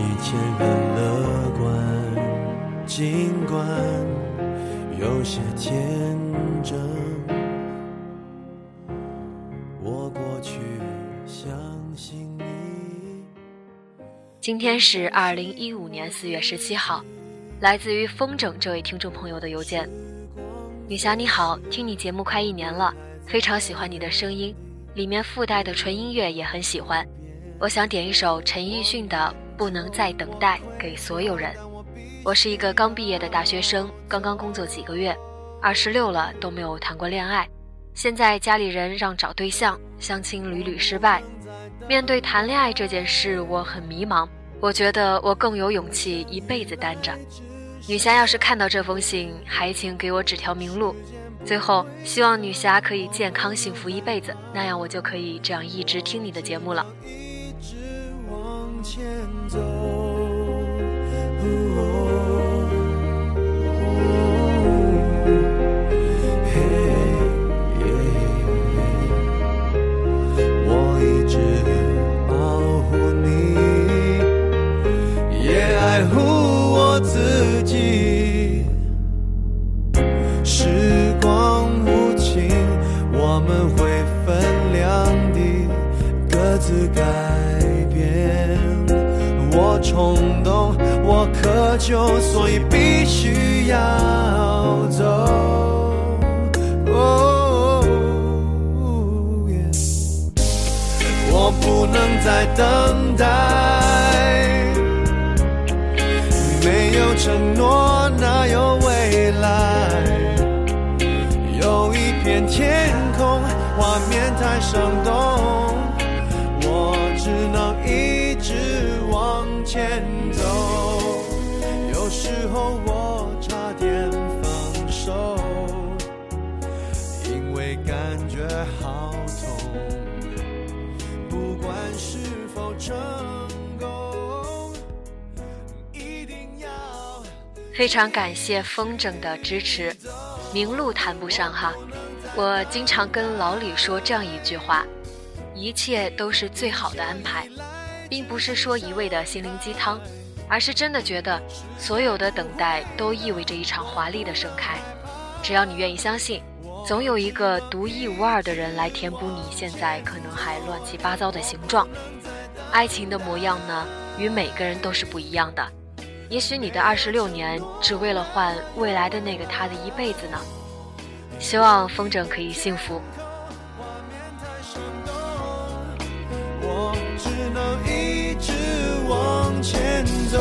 一切很乐观，尽管有些天真。我过去相信你。今天是二零一五年四月十七号，来自于风筝这位听众朋友的邮件。女侠你好，听你节目快一年了，非常喜欢你的声音，里面附带的纯音乐也很喜欢。我想点一首陈奕迅的《不能再等待》给所有人。我是一个刚毕业的大学生，刚刚工作几个月，二十六了都没有谈过恋爱。现在家里人让找对象，相亲屡屡失败。面对谈恋爱这件事，我很迷茫。我觉得我更有勇气一辈子单着。女侠要是看到这封信，还请给我指条明路。最后，希望女侠可以健康幸福一辈子，那样我就可以这样一直听你的节目了。前走。我一直保护你，也爱护我自己。时光无情，我们会分两地，各自改变。我冲动，我渴求，所以必须要走。我不能再等待，没有承诺哪有未来？有一片天空，画面太生动，感觉好痛。不管是否成功，一定要。非常感谢风筝的支持，名路谈不上哈。我经常跟老李说这样一句话：一切都是最好的安排，并不是说一味的心灵鸡汤，而是真的觉得所有的等待都意味着一场华丽的盛开。只要你愿意相信，总有一个独一无二的人来填补你现在可能还乱七八糟的形状。爱情的模样呢，与每个人都是不一样的。也许你的二十六年只为了换未来的那个他的一辈子呢。希望风筝可以幸福。我只能一直往前走，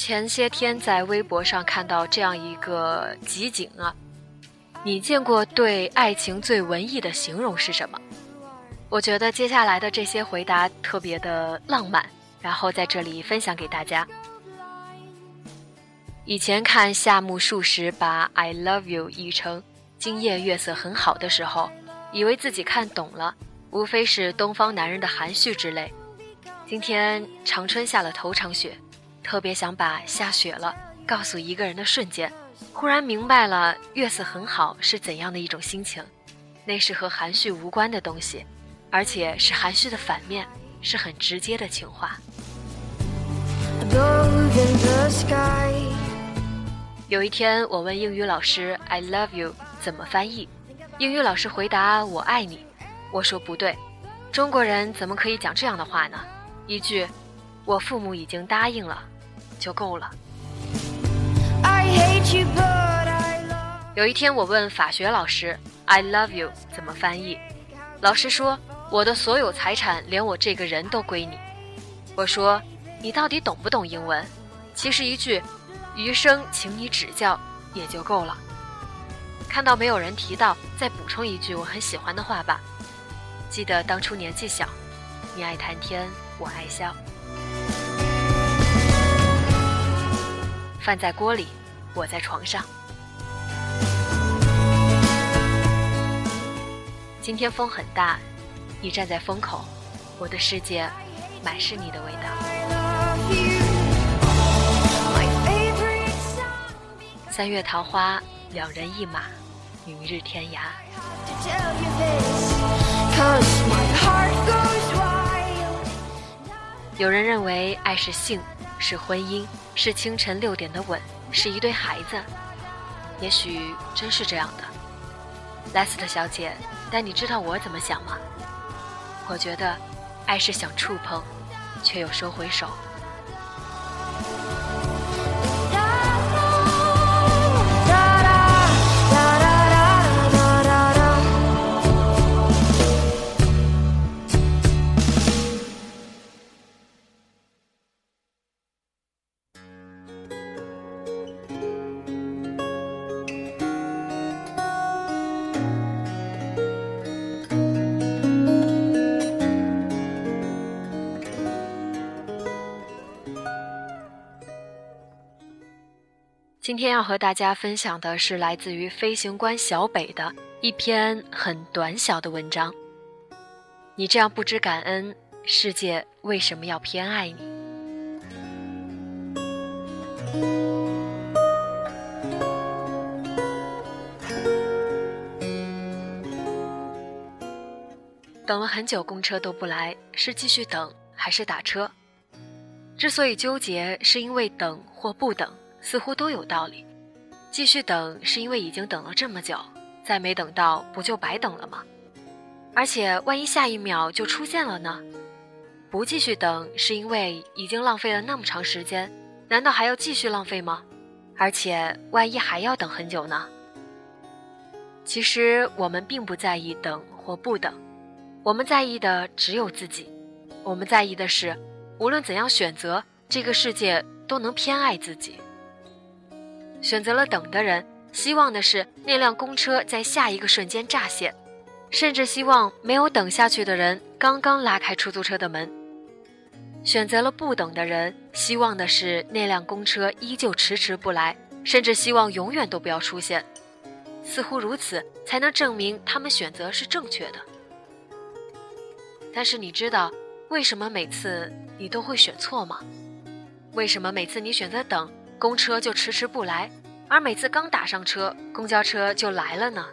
前些天在微博上看到这样一个集锦啊，你见过对爱情最文艺的形容是什么？我觉得接下来的这些回答特别的浪漫，然后在这里分享给大家。以前看夏目漱石把 "I love you" 译成“今夜月色很好”的时候，以为自己看懂了，无非是东方男人的含蓄之类。今天长春下了头场雪，特别想把下雪了告诉一个人的瞬间，忽然明白了月色很好是怎样的一种心情。那是和含蓄无关的东西，而且是含蓄的反面，是很直接的情话。有一天，我问英语老师 “I love you” 怎么翻译，英语老师回答“我爱你”。我说不对，中国人怎么可以讲这样的话呢？一句“我父母已经答应了”就够了。有一天，我问法学老师 “I love you” 怎么翻译，老师说：“我的所有财产，连我这个人都归你。”我说：“你到底懂不懂英文？”其实一句。余生，请你指教，也就够了。看到没有人提到，再补充一句我很喜欢的话吧。记得当初年纪小，你爱谈天，我爱笑。饭在锅里，我在床上。今天风很大，你站在风口，我的世界满是你的味道。三月桃花，两人一马，明日天涯。有人认为爱是性，是婚姻，是清晨六点的吻，是一对孩子。也许真是这样的，莱斯特小姐。但你知道我怎么想吗？我觉得，爱是想触碰，却又收回手。今天要和大家分享的是来自于飞行官小北的一篇很短小的文章。你这样不知感恩，世界为什么要偏爱你？等了很久，公车都不来，是继续等还是打车？之所以纠结，是因为等或不等。似乎都有道理，继续等是因为已经等了这么久，再没等到不就白等了吗？而且万一下一秒就出现了呢？不继续等是因为已经浪费了那么长时间，难道还要继续浪费吗？而且万一还要等很久呢？其实我们并不在意等或不等，我们在意的只有自己，我们在意的是，无论怎样选择，这个世界都能偏爱自己。选择了等的人，希望的是那辆公车在下一个瞬间乍现，甚至希望没有等下去的人刚刚拉开出租车的门。选择了不等的人，希望的是那辆公车依旧迟迟不来，甚至希望永远都不要出现。似乎如此才能证明他们选择是正确的。但是你知道为什么每次你都会选错吗？为什么每次你选择等？公车就迟迟不来，而每次刚打上车，公交车就来了呢。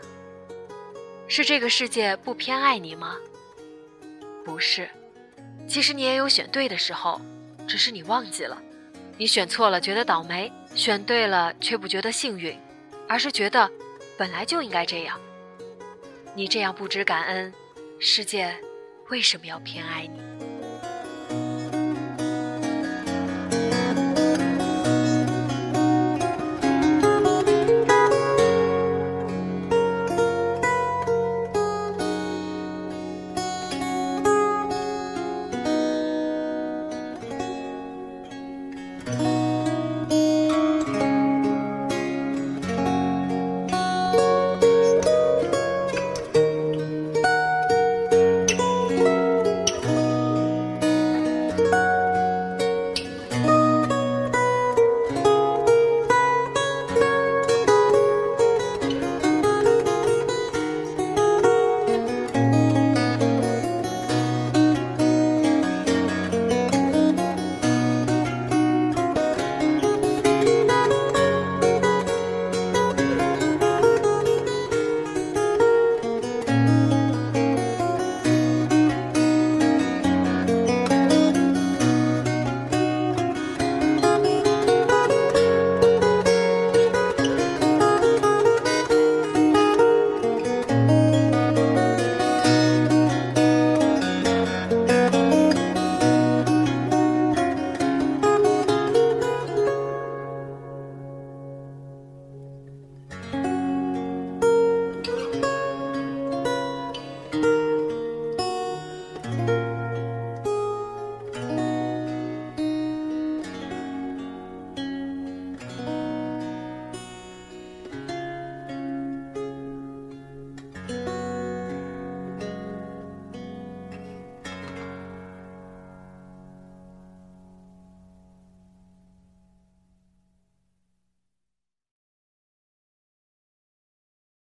是这个世界不偏爱你吗？不是，其实你也有选对的时候，只是你忘记了。你选错了觉得倒霉，选对了却不觉得幸运，而是觉得本来就应该这样。你这样不知感恩，世界为什么要偏爱你？